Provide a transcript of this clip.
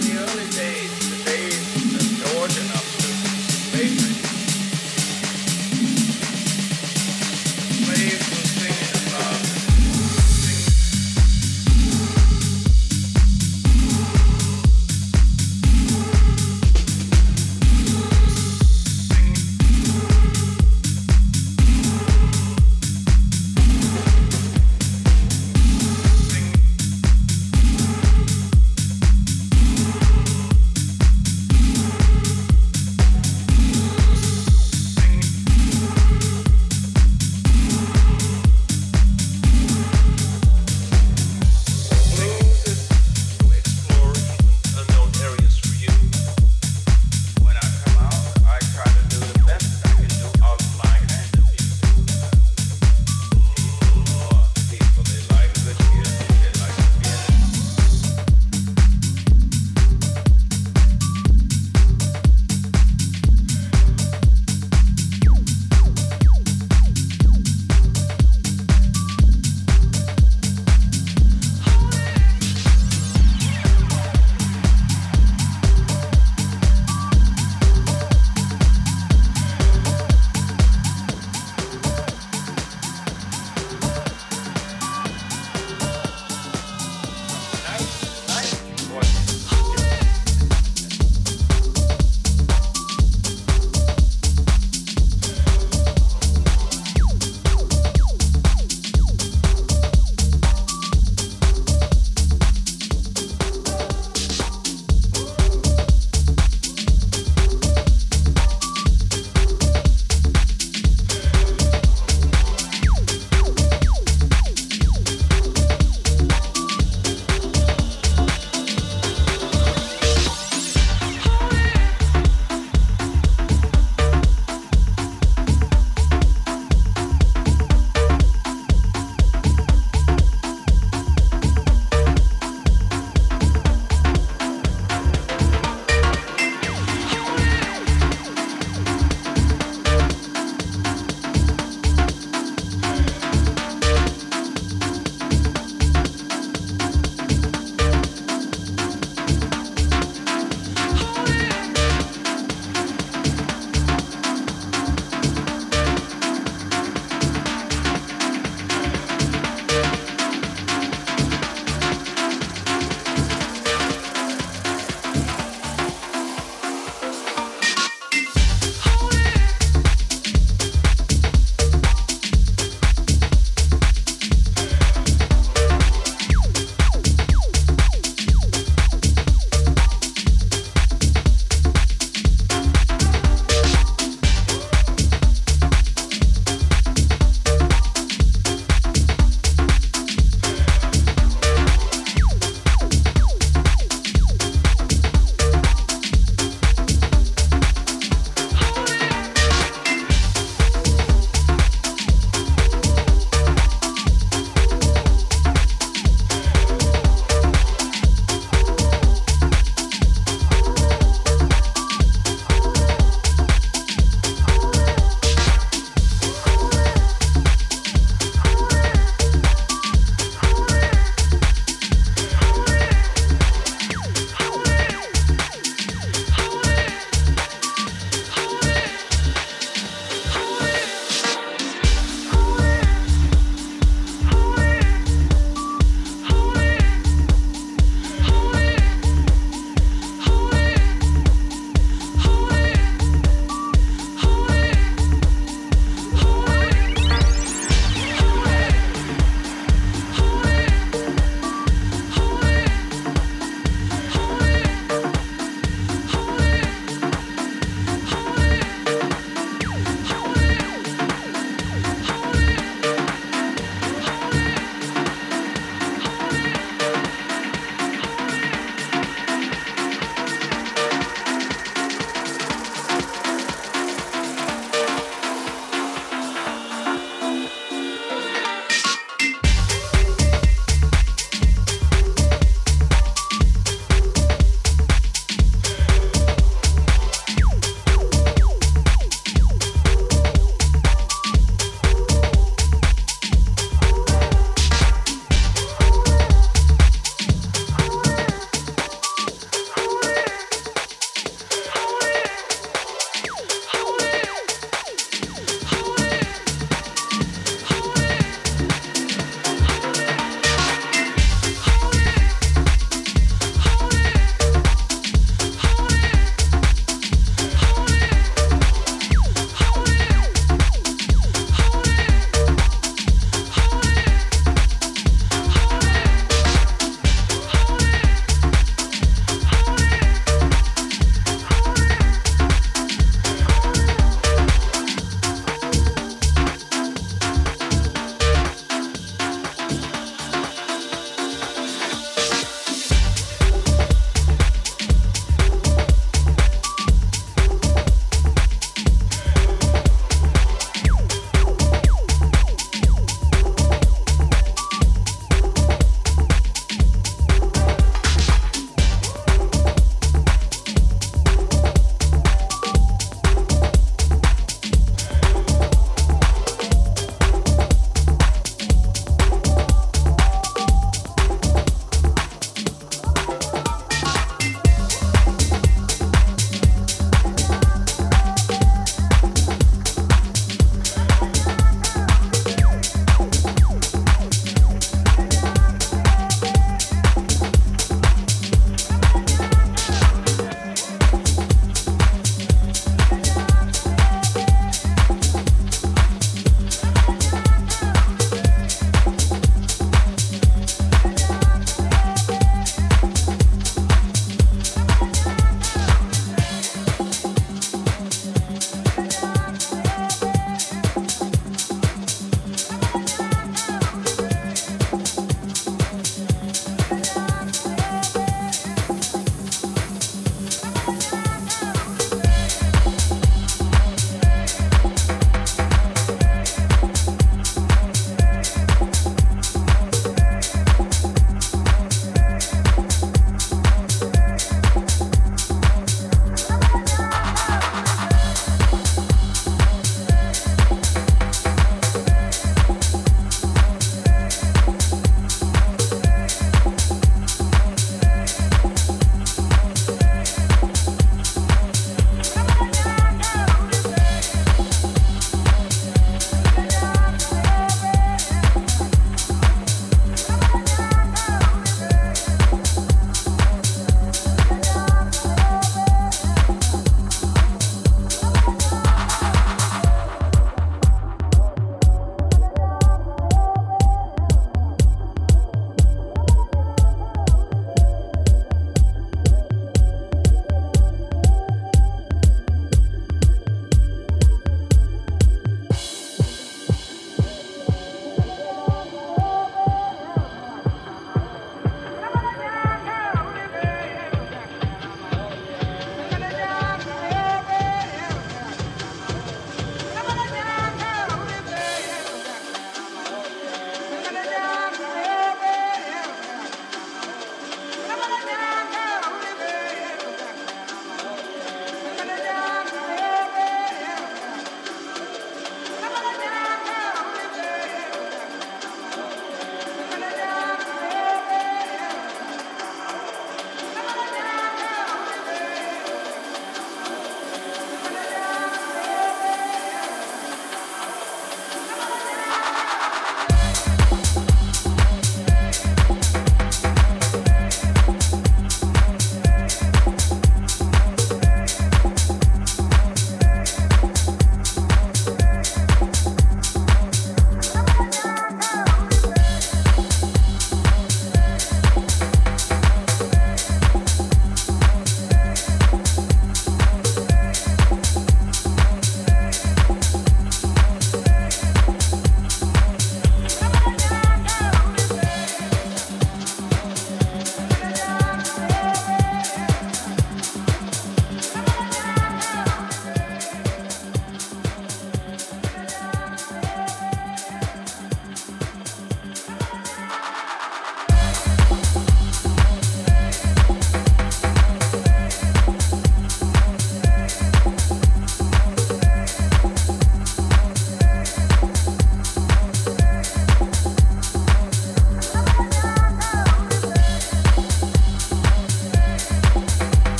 the early days, the days that Georgia and us students,